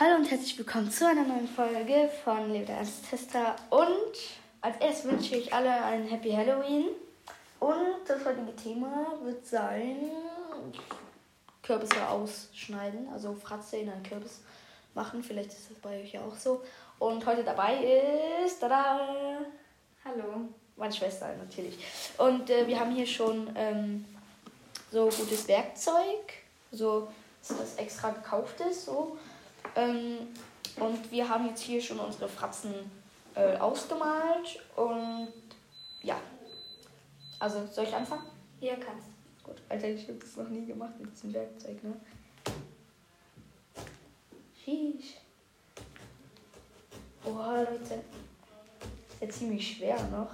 Hallo und herzlich willkommen zu einer neuen Folge von Lebe Ernst Tester. Und als erstes wünsche ich alle ein Happy Halloween. Und das heutige Thema wird sein Kürbisse ausschneiden, also Fratze in einen Kürbis machen. Vielleicht ist das bei euch ja auch so. Und heute dabei ist tada, Hallo. meine Schwester natürlich. Und äh, wir haben hier schon ähm, so gutes Werkzeug, so dass das extra gekauft ist, so. Ähm, und wir haben jetzt hier schon unsere Fratzen äh, ausgemalt und ja. Also soll ich anfangen? Hier kannst Gut, Alter, ich habe das noch nie gemacht mit diesem Werkzeug, ne? Sheesh. Boah, Leute. Ist ja ziemlich schwer noch.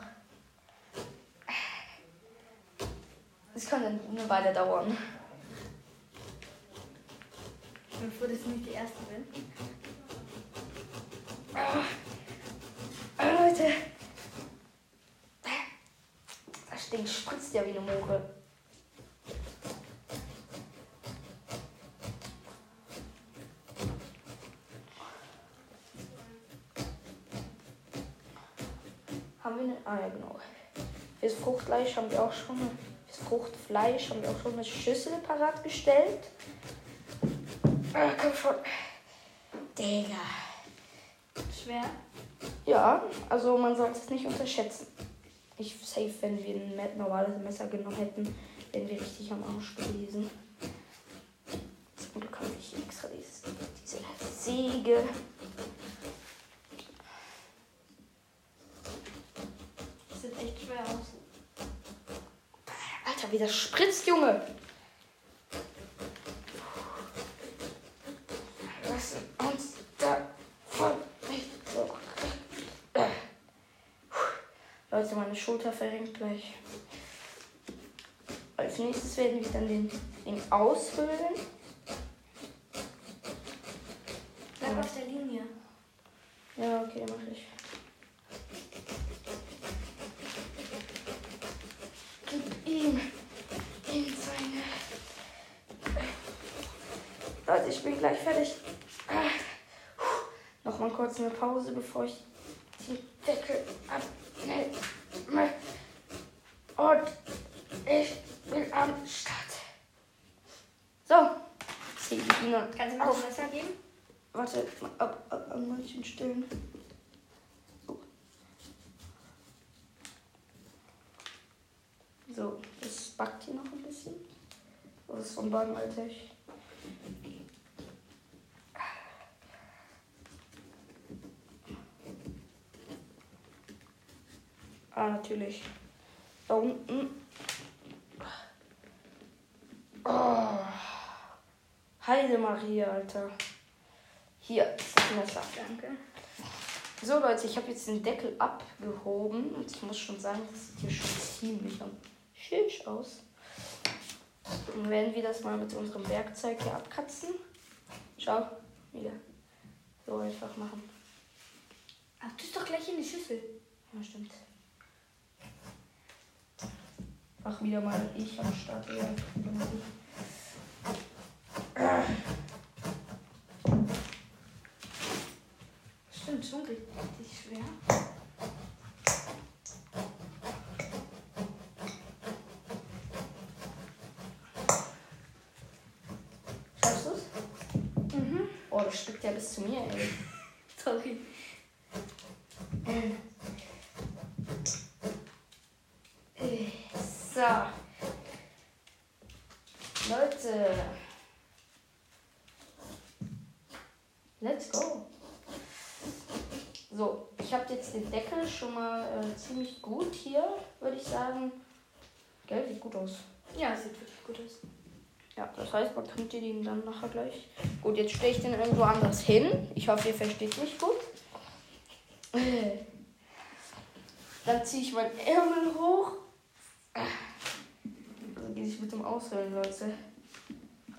Das kann dann eine Weile dauern. Ich bin froh, dass ich nicht die Erste bin. Ah, Leute. Das Ding spritzt ja wie eine Moore. Haben wir eine. Ah ja genau. Fürs Fruchtfleisch haben wir auch schon fürs Fruchtfleisch haben wir auch schon eine Schüssel parat gestellt. Ah, komm schon. Digga. Schwer. Ja, also man sollte es nicht unterschätzen. Ich safe, wenn wir ein normales Messer genommen hätten, wären wir richtig am Arsch gewesen. Zum Glück habe ich extra dieses, diese Säge. Das sieht echt schwer aus. Alter, wie das spritzt, Junge! Lass uns davon nicht so. Äh. Leute, meine Schulter verrenkt gleich. Als nächstes werden wir dann den Ding ausfüllen. Bleib auf der Linie. Ja, okay, mach ich. Gib ihm in seine. Leute, ich bin gleich fertig. Nochmal kurz eine Pause, bevor ich den Deckel abnehme. Und ich bin am Start. So, zieh die Biene Kannst du mir das auf. Messer geben? Warte, ab, ab, an manchen Stellen. Oh. So, das backt hier noch ein bisschen. Alter. Ich Ah, natürlich. Da unten. Oh. Heide Maria, Alter. Hier das Messer. Danke. So Leute, ich habe jetzt den Deckel abgehoben und ich muss schon sagen, das sieht hier schon ziemlich am Schisch aus. Dann werden wir das mal mit unserem Werkzeug hier abkratzen. Schau, wieder. So einfach machen. Ach, tu es doch gleich in die Schüssel. Ja, stimmt. Ach, wieder mal ich am Start. Ja, wieder mal ich. Stimmt, schon richtig schwer. Schaffst du es? Mhm. Oh, das steckt ja bis zu mir, ey. Sorry. So. Leute. Let's go. So, ich habe jetzt den Deckel schon mal äh, ziemlich gut hier, würde ich sagen. Gell, sieht gut aus. Ja, sieht wirklich gut aus. Ja, das heißt, man könnte den dann nachher gleich. Gut, jetzt stelle ich den irgendwo anders hin. Ich hoffe, ihr versteht mich gut. Dann ziehe ich meinen Ärmel hoch. Also gehe ich mit dem Aushöhlen, Leute.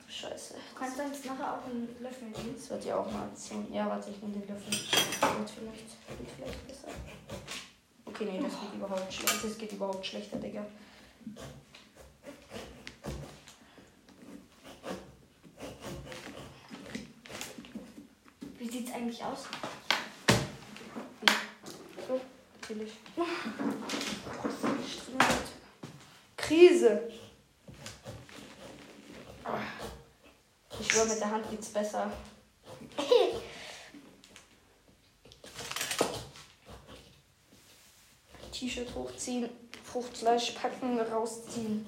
Scheiße. Du kannst sonst nachher auch einen Löffel nehmen. Das wird ja auch mal ziehen. Ja, warte, ich nehme den Löffel. Okay, nee, das geht überhaupt schlecht. Das geht überhaupt schlechter, Digga. sieht's eigentlich aus? So, natürlich. Krise. Ich schwöre, mit der Hand geht's besser. T-Shirt hochziehen, Fruchtfleisch packen, rausziehen.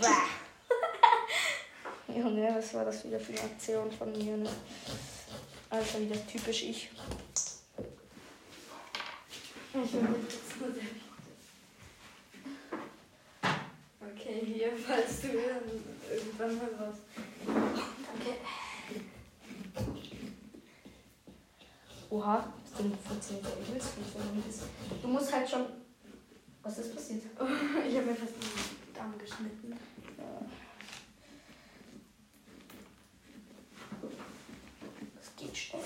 Bah. Junge, was war das wieder für eine Aktion von mir? Ne? Alter, wieder typisch ich. Ich will jetzt nur sehr Okay, hier, falls du dann irgendwann mal was. Danke. Oha, das Ding funktioniert ja übelst gut, wenn man das. Du musst halt schon. Was ist passiert? Ich habe mir fast den Darm geschnitten. Das geht schnell.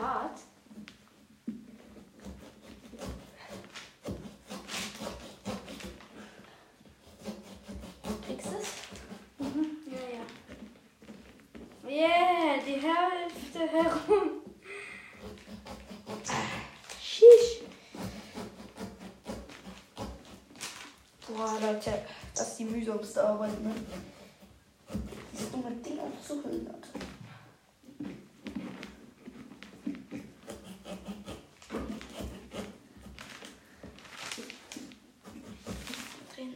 Hart. Kriegst du es? Ja, ja. Yeah, die Hälfte herum. Shish. Boah, Leute, das ist die mühsamste Arbeit, ne? Dieses dumme Ding aufzuhüllen, Alter. Drehen.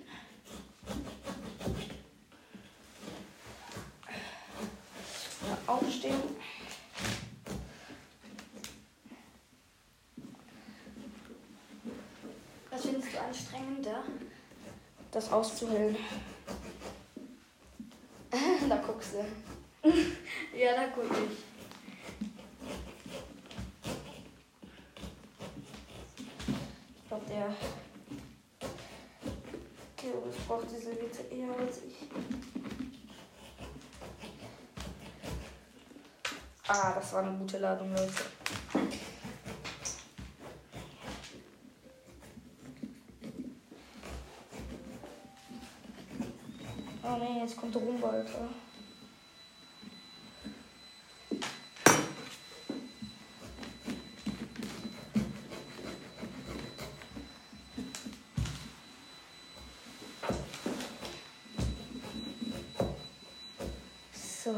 Ja, aufstehen. Was findest du anstrengender? Das auszuhüllen. da guckst du. Ja, da guck ich. Ich glaube, der Kürbis braucht diese Serviette eher als ich. Ah, das war eine gute Ladung, Leute. Oh nee, jetzt kommt Rumba, Alter. So,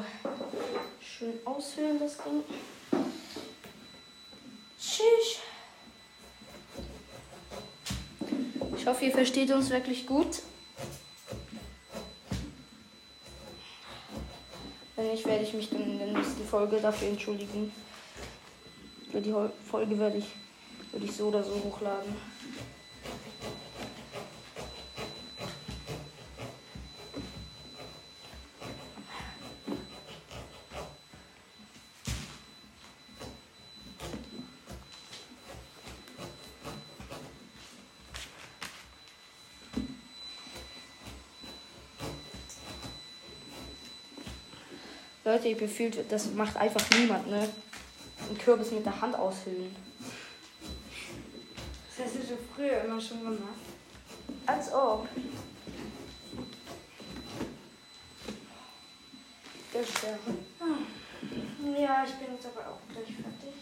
schön aushöhlen das Ding. Tschüss. Ich hoffe, ihr versteht uns wirklich gut. Nicht, werde ich mich dann in der nächsten Folge dafür entschuldigen. Für die Folge werde ich, werde ich so oder so hochladen. Leute, ihr befühlt, das macht einfach niemand, ne? Ein Kürbis mit der Hand aushöhlen. Das hast du schon früher immer schon gemacht. Als ob. Der Stern. Ja, ich bin jetzt aber auch gleich fertig.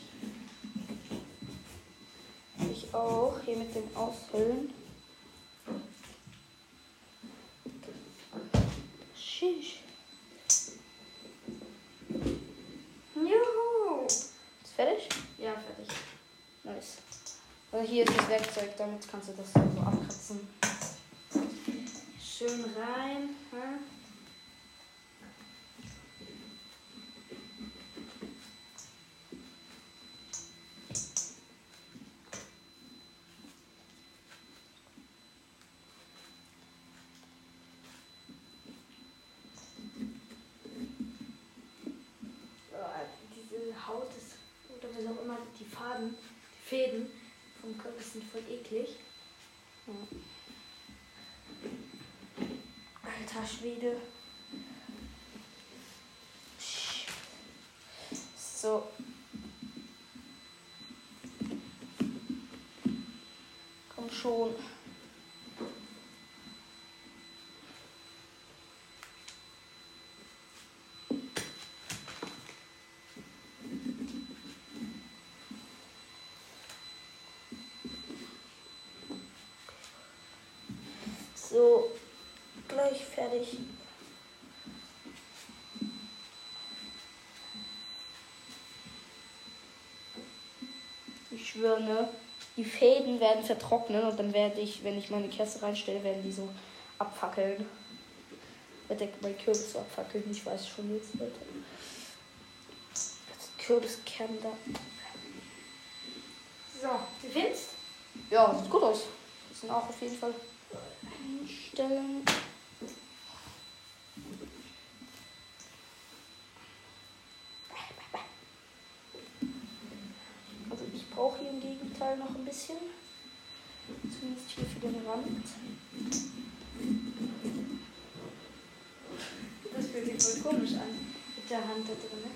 Ich auch. Hier mit dem Aushöhlen. Shish. Juhu! Ist fertig? Ja, fertig. Nice. Also hier ist das Werkzeug, damit kannst du das so abkratzen. Schön rein. Diese Haut ist, oder was auch immer, die Faden, die Fäden vom Kürbis sind voll eklig. Alter Schwede. So. Komm schon. fertig. Ich schwöre, ne? Die Fäden werden vertrocknen und dann werde ich, wenn ich meine Kerze reinstelle, werden die so abfackeln. Wird der mein Kürbis so abfackeln? Ich weiß schon jetzt, Leute. Das Kürbiskern da. So, wie findest Ja, sieht gut aus. Das sind auch auf jeden Fall einstellen. Also ich brauche hier im Gegenteil noch ein bisschen. Zumindest hier für den Rand. Das fühlt sich voll komisch an. Mit der Hand da drin. ne?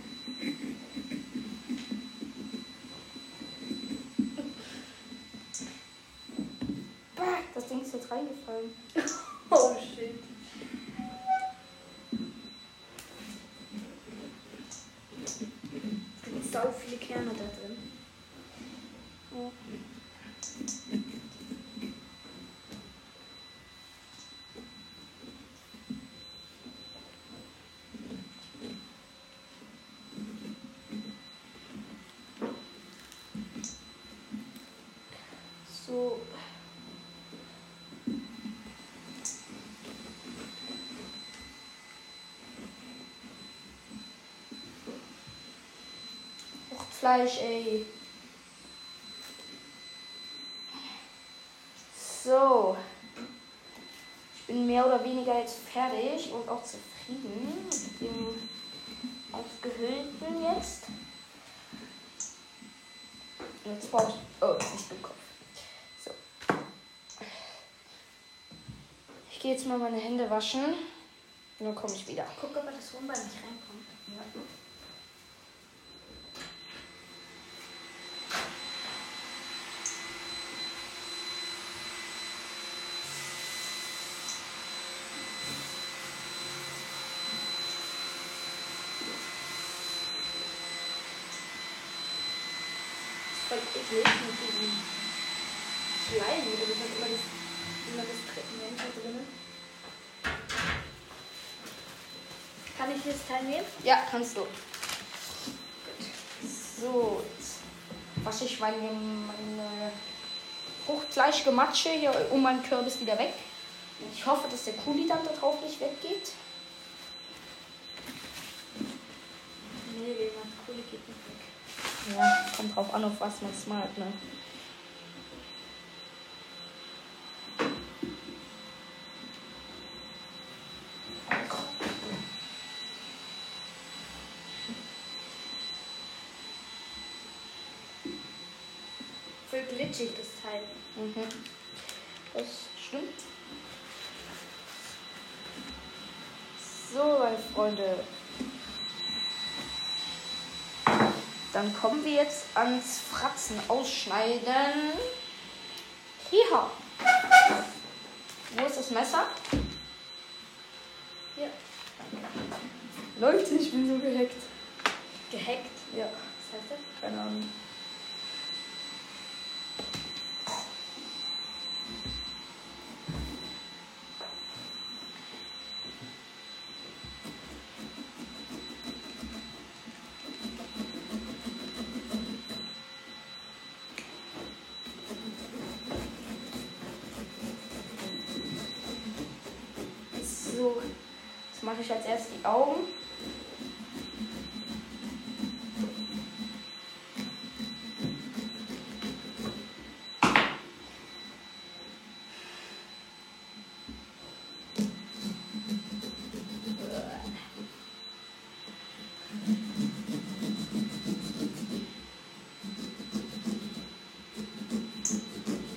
Das Ding ist jetzt reingefallen. Oh shit. Es sind sau viele Kerne da drin. Ja. So. Fruchtfleisch, ey. So. Ich bin mehr oder weniger jetzt fertig und auch zufrieden mit dem Ausgehöhlten jetzt. Jetzt brauche ich. Oh, nicht im Kopf. So. Ich gehe jetzt mal meine Hände waschen. Und dann komme ich wieder. Guck, ob er das Rumbein nicht reinkommt. Das ist voll eklig mit diesem Schleim. Oder das hat immer das, immer das Treppenende drin. Kann ich das Teil nehmen? Ja, kannst du. So, jetzt wasche ich meine, meine Fruchtfleischgematsche hier um meinen Kürbis wieder weg. Ich hoffe, dass der Kuli dann da drauf nicht weggeht. Nee, der Kohle geht nicht weg. Ja, kommt drauf an, auf was man es malt, ne? Voll glitschig, das Teil. Mhm. Das stimmt. So, meine Freunde. Dann kommen wir jetzt ans Fratzen ausschneiden. Hier. Wo ist das Messer? Hier. Läuft nicht, ich bin so gehackt. Gehackt. Ja, Was heißt das? keine Ahnung. So, jetzt mache ich als erstes die Augen.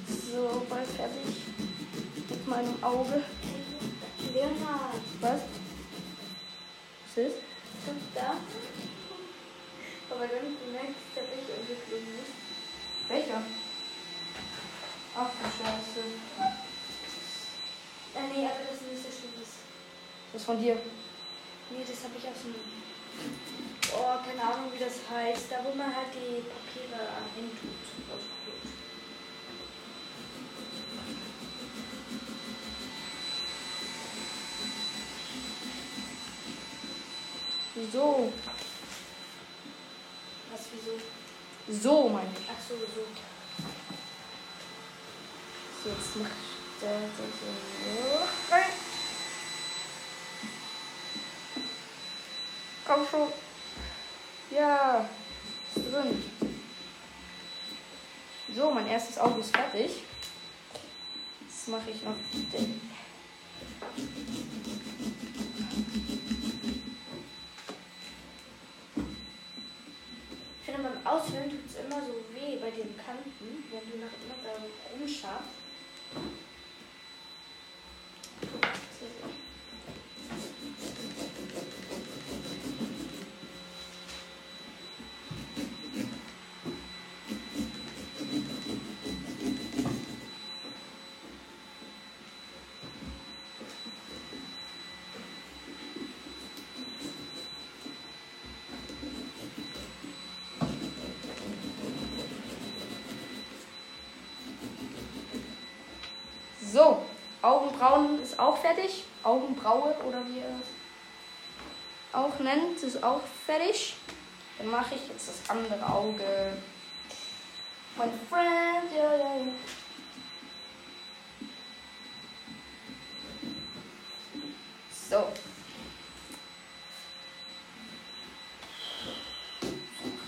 So, bald fertig mit meinem Auge. Leonard. Was? Was ist? Kommst du da? Aber wenn du merkst, dass der Becher umgeflogen ist. Welcher? Ach du Scheiße. Äh, nee, aber das ist nicht so schlimm. Das, Das ist von dir. nee, das habe ich aus dem. Oh, keine Ahnung, wie das heißt. Da, wo man halt die Papiere hin tut. Ausgeholt. So. Was, wieso? So meine ich. Ach so, so. So, jetzt mach ich das so. Rein. Komm schon. Ja. Ist drin. So, mein erstes Auge ist fertig. Jetzt mache ich noch den. Ich finde, beim Auswählen tut es immer so weh bei den Kanten, wenn du nach immer da rumschaffst. So, Augenbrauen ist auch fertig. Augenbraue oder wie ihr es auch nennt, ist auch fertig. Dann mache ich jetzt das andere Auge. Mein Friend, ja, ja, ja. So.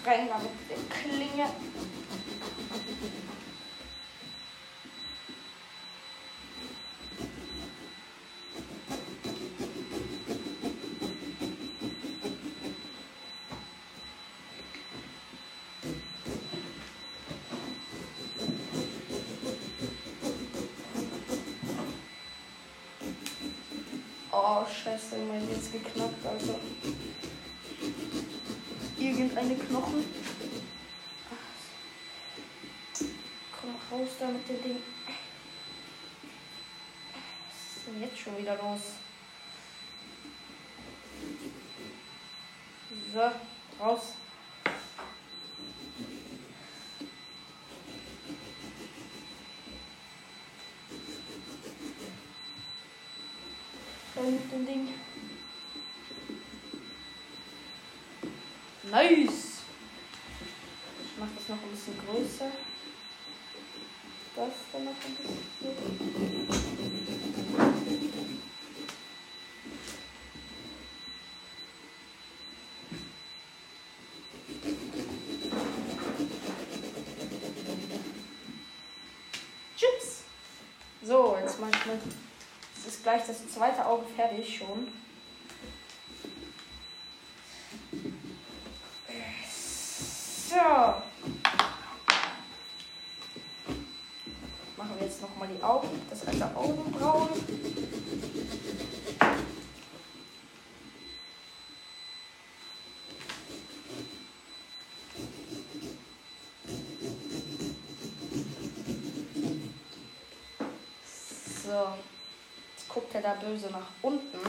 Rein mal mit der Klinge. Oh, jetzt geknackt, also. Irgendeine Knochen. Komm raus da mit dem Ding. Was ist denn jetzt schon wieder los? So, raus. Rein mit dem Ding. Nice! Ich mach das noch ein bisschen größer. Das dann noch ein bisschen. Chips! So, jetzt mal. Jetzt ist gleich das zweite Auge fertig schon. So. Machen wir jetzt nochmal die Augen, das alte Augenbrauen. So. Jetzt guckt er da böse nach unten.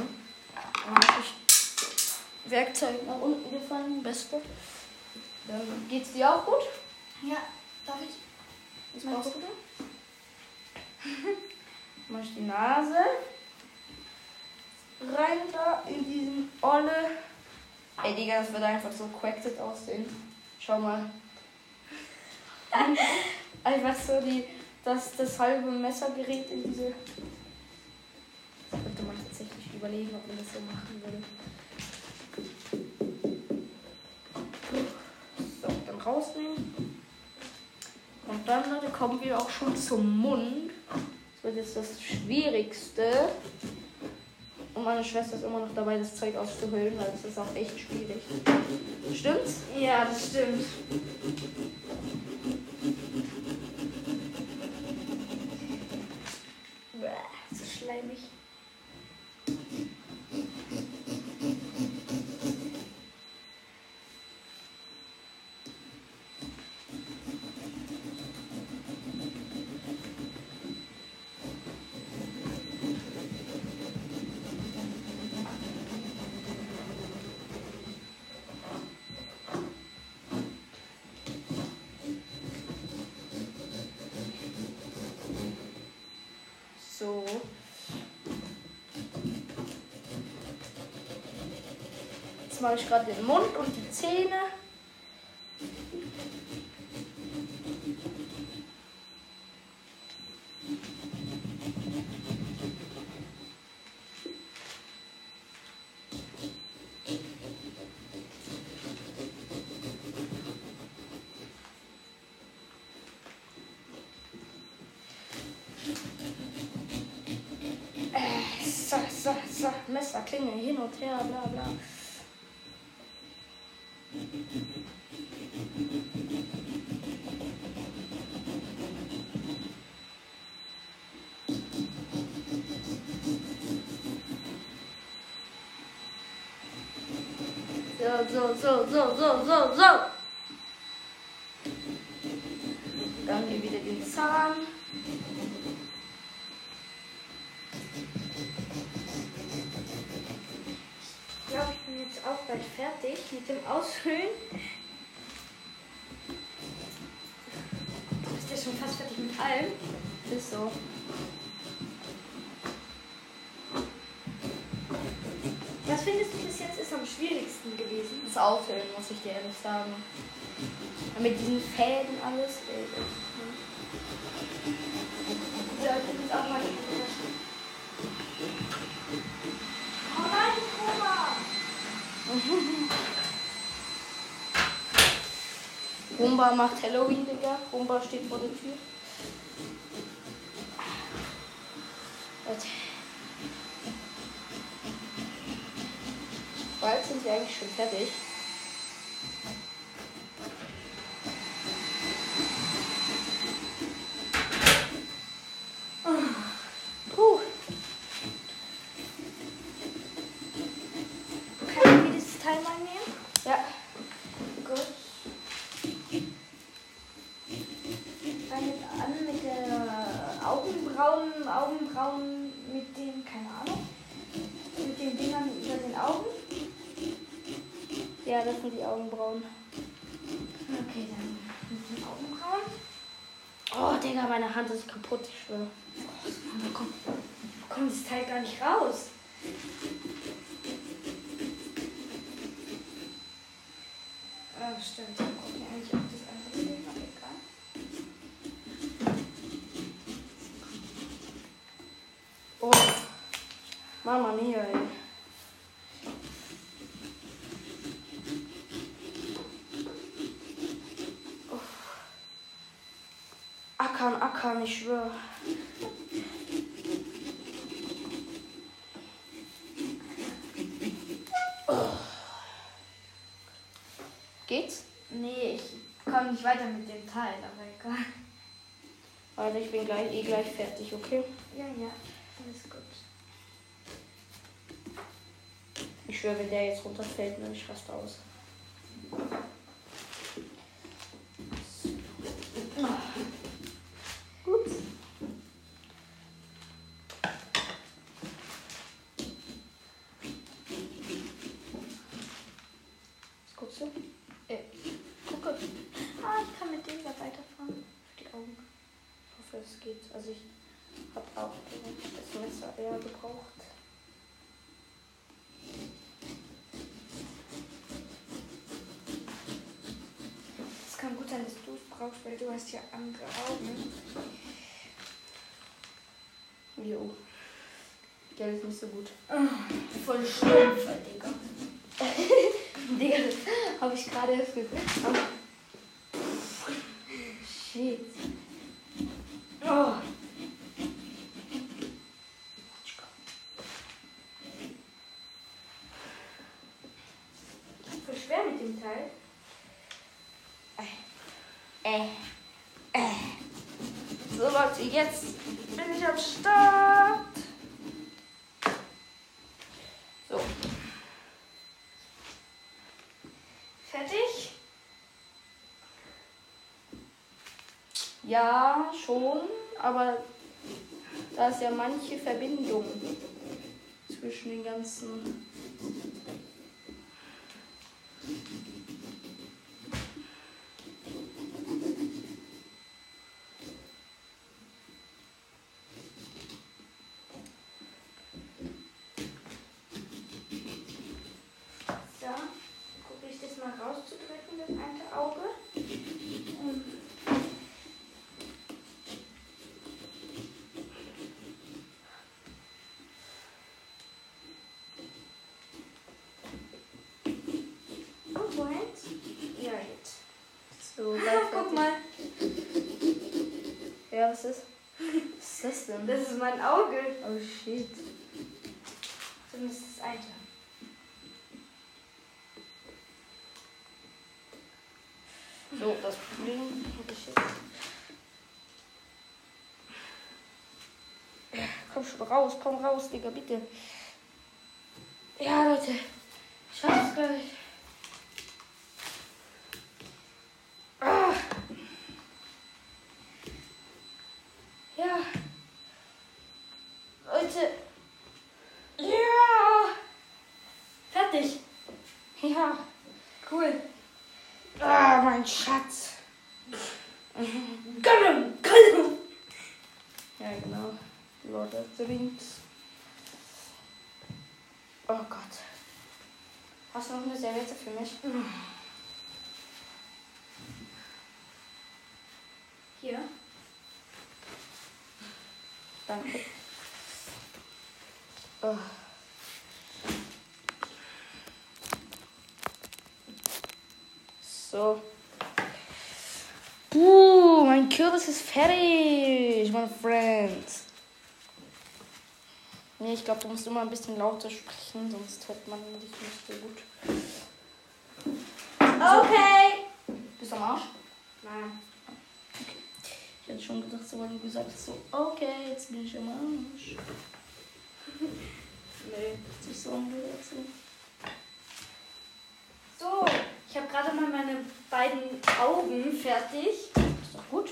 Dann habe ich Werkzeug nach unten gefallen, beste. Dann geht's dir auch gut? Ja, darf ich? Was machst du da? Mach ich die Nase. Rein da in diesen Olle. Ey, Digga, das wird einfach so cracked aussehen. Schau mal. einfach so die, das, das halbe Messergerät in diese. Könnte man tatsächlich überlegen, ob man das so machen würde. So, dann rausnehmen. Und dann, Leute, kommen wir auch schon zum Mund. Das wird jetzt das Schwierigste. Und meine Schwester ist immer noch dabei, das Zeug auszuhöhlen, weil das ist auch echt schwierig. Stimmt's? Ja, das stimmt. Mache ich gerade den Mund und die Zähne. Äh, so, Messerklinge hin und her, bla bla. So, so, so, so, so, so. Dann hier wieder den Zahn. Ich glaube, ich bin jetzt auch bald fertig mit dem Ausfüllen. Du bist ja schon fast fertig mit allem. Ist so. Was findest du bis jetzt ist am schwierigsten Auffüllen, muss ich dir ehrlich sagen. Mit diesen Fäden alles. Ja, ich jetzt auch mal Oh nein, Oma! Rumba macht Halloween, Digga. Rumba steht vor der Tür. Leute. Bald sind wir eigentlich schon fertig. Puh. Kann ich dieses Teil mal nehmen? Ja. Gut. Fangen an mit der Augenbrauen, Augenbrauen mit den, keine Ahnung, mit den Dingern über den Augen. Ja, das sind die Augenbrauen. Okay, dann mit den Augenbrauen. Oh, Digga, meine Hand ist kaputt, ich schwöre. Aber komm, kommt das Teil gar nicht raus. Oh, stimmt. Ich gucke mir eigentlich auch das andere sehen, aber egal. Oh. Mama mia, ey. Ackern, ackern, ich schwöre. Oh. Geht's? Nee, ich komme nicht weiter mit dem Teil, aber egal. Warte, ich bin gleich eh gleich fertig, okay? Ja, ja, alles gut. Ich schwöre, wenn der jetzt runterfällt, dann ich raste aus. Ups. Was guckst du? Äh, gucke. Ah, ich kann mit dem da weiterfahren. Für die Augen. Ich hoffe, es geht. Also ich habe auch das Messer eher gebraucht. Es kann gut sein, dass du es brauchst, weil du hast ja andere Augen. Jo. Geld ist nicht so gut. Voll stumpf, Digga. Digga, das habe ich gerade erst gesehen. Shit. Oh. Voll schwer mit dem Teil. Äh. Äh. So Leute, jetzt bin ich am Start. So. Fertig? Ja, schon, aber da ist ja manche Verbindung zwischen den ganzen. So. jetzt mal rauszudrücken, das eine Auge. Und Oh, wo hängt? Ja, jetzt. So, Ah, gleich guck fertig. mal, Was ist? Was ist das denn? das ist mein Auge. Oh shit. Das ist das eine. So, das Problem habe ich jetzt. Komm schon raus, komm raus, Digga, bitte. Ja, Leute. Ich schaff's gleich. Ah. Ja. Leute. Ja. Fertig. Ja. Cool. Ah, mein Schatz. Gollum, Gollum. Ja, genau. The Rings. Oh Gott. Hast du noch eine Serviette für mich? Hier. Danke. Oh. So. Buh, mein Kürbis ist fertig, mein Freund. Nee, ich glaube, du musst immer ein bisschen lauter sprechen, sonst hört man dich nicht so gut. Okay. Bist du am Arsch? Nein. Ich hätte schon gedacht, so, weil du gesagt hast, so, okay, jetzt bin ich am Arsch. Nee. Hat sich so angehört, so. So, ich habe gerade mal meine beiden Augen fertig. Ist doch gut.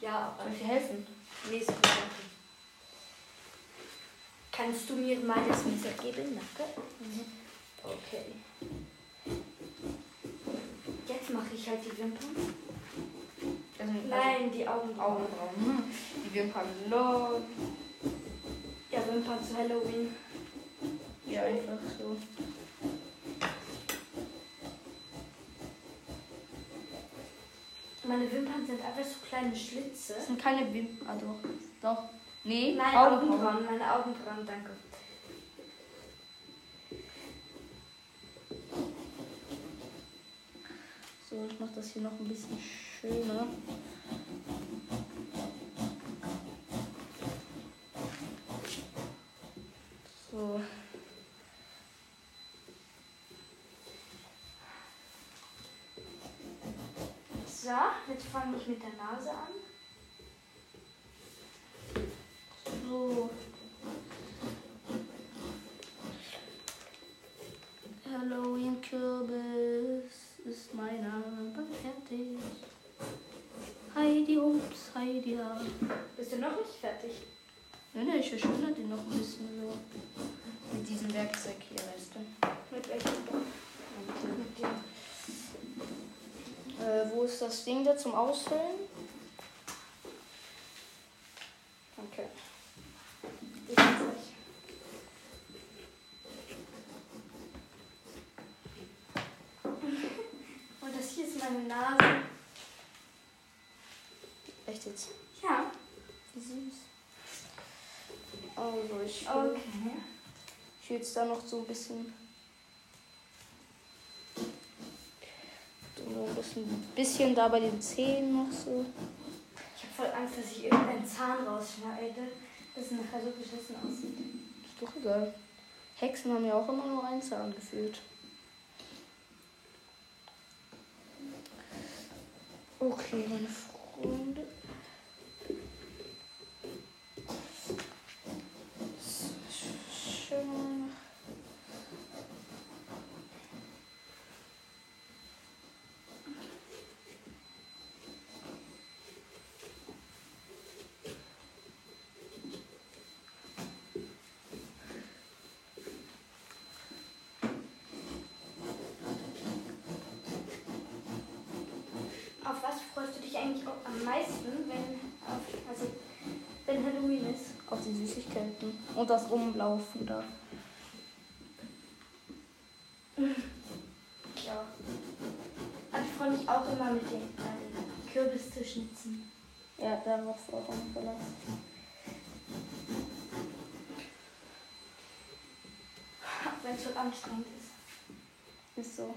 Ja, Soll ich dir helfen? Nee, ist gut. Kannst du mir mal das Messer geben? Danke. Okay. Jetzt mache ich halt die Wimpern. Also, Nein, die Augenbrauen. Augenbrauen. Die Wimpern lol. Ja, Wimpern zu Halloween. Ja, einfach so. Meine Wimpern sind einfach so kleine Schlitze. Das sind keine Wimpern. Ah, doch. Nee, Nein, Augenbrauen. Augenbrauen. Meine Augenbrauen, danke. So, ich mach das hier noch ein bisschen schöner. So. So, jetzt fange ich mit der Nase an. So. Halloween Kürbis ist mein Name fertig. Heidi Hups, Heidi Ha. Bist du noch nicht fertig? Ne, ne, ich verschönere den noch ein bisschen so. Mit diesem Werkzeug hier, weißt du. Mit welchem? Mit dem. Äh, wo ist das Ding da zum Ausfüllen? Okay. Ich weiß nicht. Und das hier ist meine Nase. Echt jetzt? Ja. Wie süß. Also ich will, Okay. ich will jetzt da noch so ein bisschen. So ein bisschen, bisschen da bei den Zähnen noch so. Ich habe voll Angst, dass ich irgendeinen Zahn rausschneide, dass es nachher so beschissen aussieht. Ist doch egal. Hexen haben ja auch immer nur einen Zahn gefühlt. Okay, meine Freunde. Schön. Auf was freust du dich eigentlich auch am meisten, wenn, auf, also, wenn Halloween ist? Auf die Süßigkeiten. Und das Rumlaufen da. Ja. auch immer mit dem äh, Kürbis zu schnitzen. Ja, darauf auch am verlassen. Wenn es so anstrengend ist. Ist. So.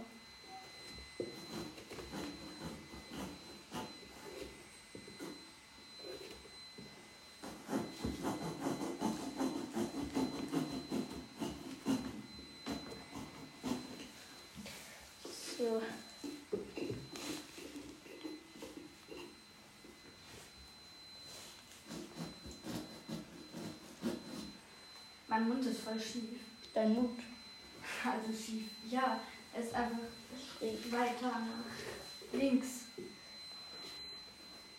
Mein Mund ist voll schief. Dein Mut. Also schief. Ja, es ist einfach schräg weiter nach links.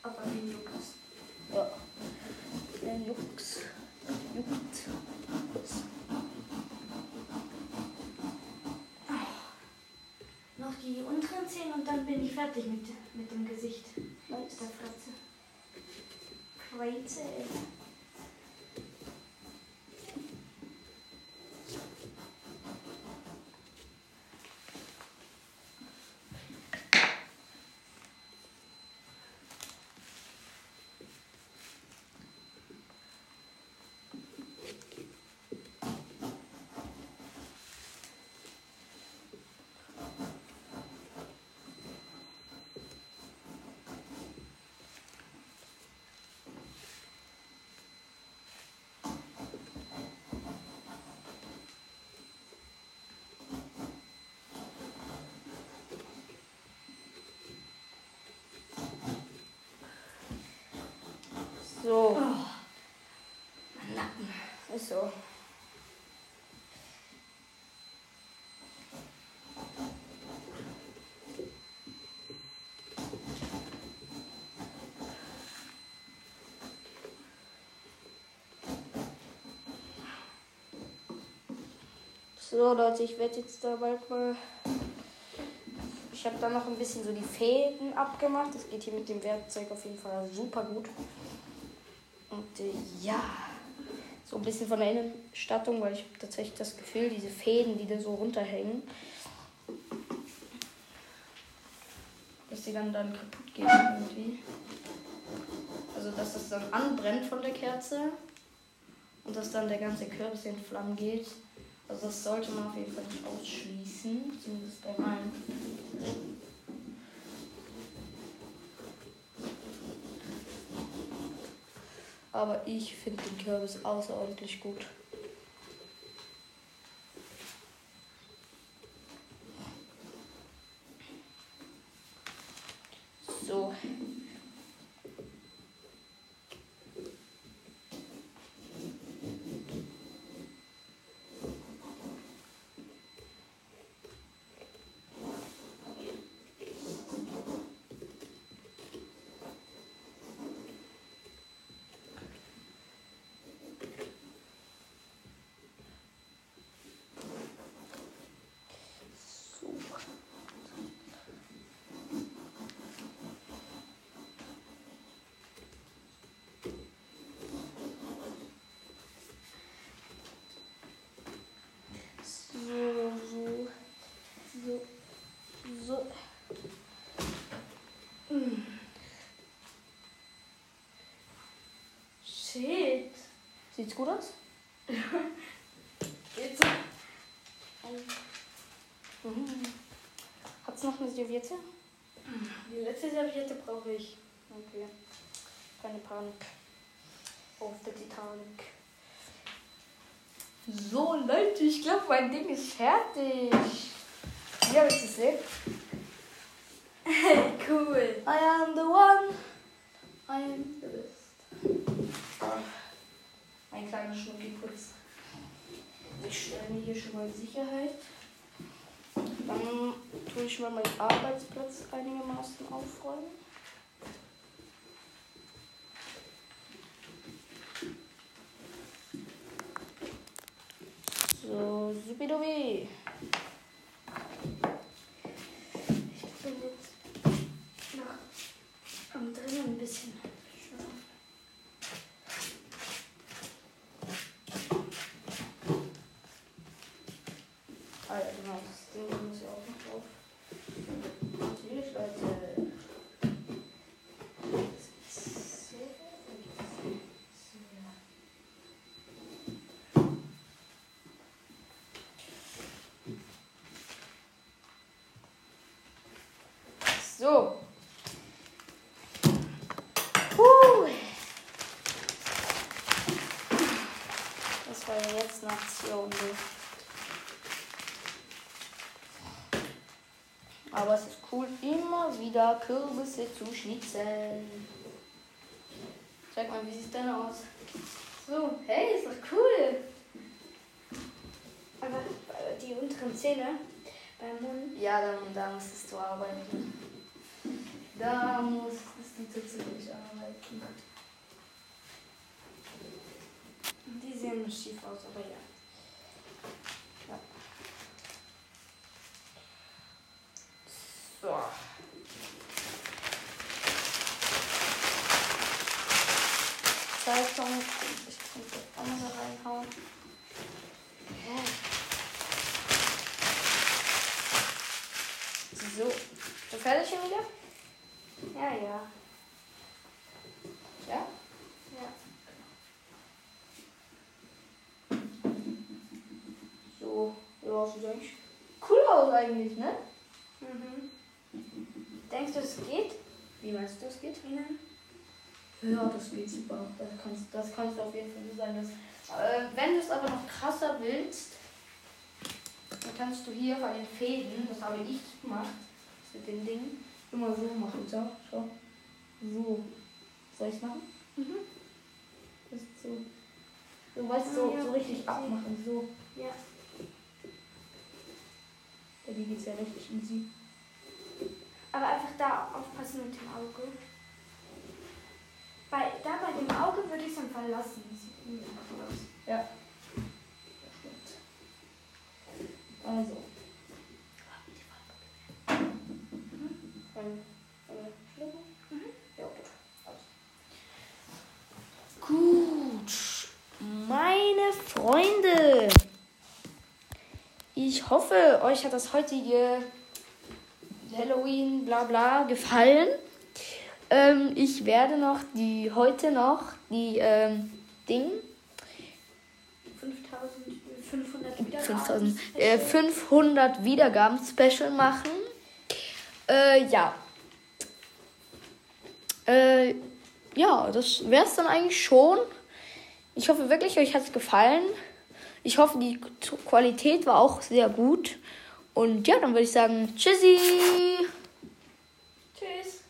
Aber wie juckt's? Ja. Der juckt's. Juckt. Noch die unteren Zähne und dann bin ich fertig mit, mit dem Gesicht. Mit der Fratze. Crazy. So. Mein Nacken. Ist so. So Leute, ich werde jetzt da bald mal. Ich habe da noch ein bisschen so die Fäden abgemacht. Das geht hier mit dem Werkzeug auf jeden Fall super gut. Und äh, ja, so ein bisschen von der Innenstattung, weil ich habe tatsächlich das Gefühl, diese Fäden, die da so runterhängen, dass die dann, dann kaputt gehen irgendwie. Also dass das dann anbrennt von der Kerze und dass dann der ganze Kürbis in Flammen geht. Also das sollte man auf jeden Fall nicht ausschließen, zumindest bei meinem. Aber ich finde den Kürbis außerordentlich gut. So. So. So, so, so, so. Shit. Sieht's gut aus? Jetzt so. Mhm. Hat's noch eine Serviette? Die letzte Serviette brauche ich. Okay. Keine Panik. Auf der Titanic. So, Leute, ich glaube, mein Ding ist fertig. Wie habe ich es gesehen? cool. I am the one. I am the best. Ah, Ein kleiner Schnuckiputz. Ich stelle mir hier schon mal Sicherheit. Dann tue ich mal meinen Arbeitsplatz einigermaßen aufräumen. So, supidubi. Ich bin jetzt noch am drinnen ein bisschen. schauen. Ah ja, genau, das Ding muss ja auch noch drauf. Natürlich, Leute. So. Puh. Das war ja jetzt eine Aktion. Aber es ist cool, immer wieder Kürbisse zu schnitzeln. Sag mal, wie sieht es denn aus? So, hey, ist doch cool. Aber äh, die unteren Zähne beim Mund. Ja, dann, da musstest du arbeiten. Da musstest du tatsächlich arbeiten. Die sehen schief aus, aber ja. So. Zeitung. Ich kann die andere reinhauen. So. Du fertig schon wieder? Ja, ja. Ja? Ja. So. Ja, sieht eigentlich cool aus eigentlich, ne? Mhm. Denkst du, es geht? Wie meinst du, das geht? Ihnen? Ja, das geht super. Das kannst, das kannst du auf jeden Fall so sein. Dass, äh, wenn du es aber noch krasser willst, dann kannst du hier bei den Fäden, das habe ich gemacht, das mit den Immer so machen. So, schau. So. Soll ich es machen? Mhm. Das ist so. Du weißt so, so richtig abmachen. So. Ja. Bei dir geht es ja richtig easy. Aber einfach da aufpassen mit dem Auge. Bei, da bei dem Auge würde ich es dann verlassen. Das sieht irgendwie einfach aus. Ja. Das stimmt. Also. Ja, gut. Gut. Meine Freunde. Ich hoffe, euch hat das heutige Halloween bla bla gefallen. Ähm, ich werde noch die heute noch die ähm, Ding 5500 Wiedergaben. 5000, äh, 500 Wiedergaben Special machen. Äh, ja. Äh, ja, das wäre es dann eigentlich schon. Ich hoffe wirklich, euch hat es gefallen. Ich hoffe, die Qualität war auch sehr gut. Und ja, dann würde ich sagen, tschüssi. Tschüss.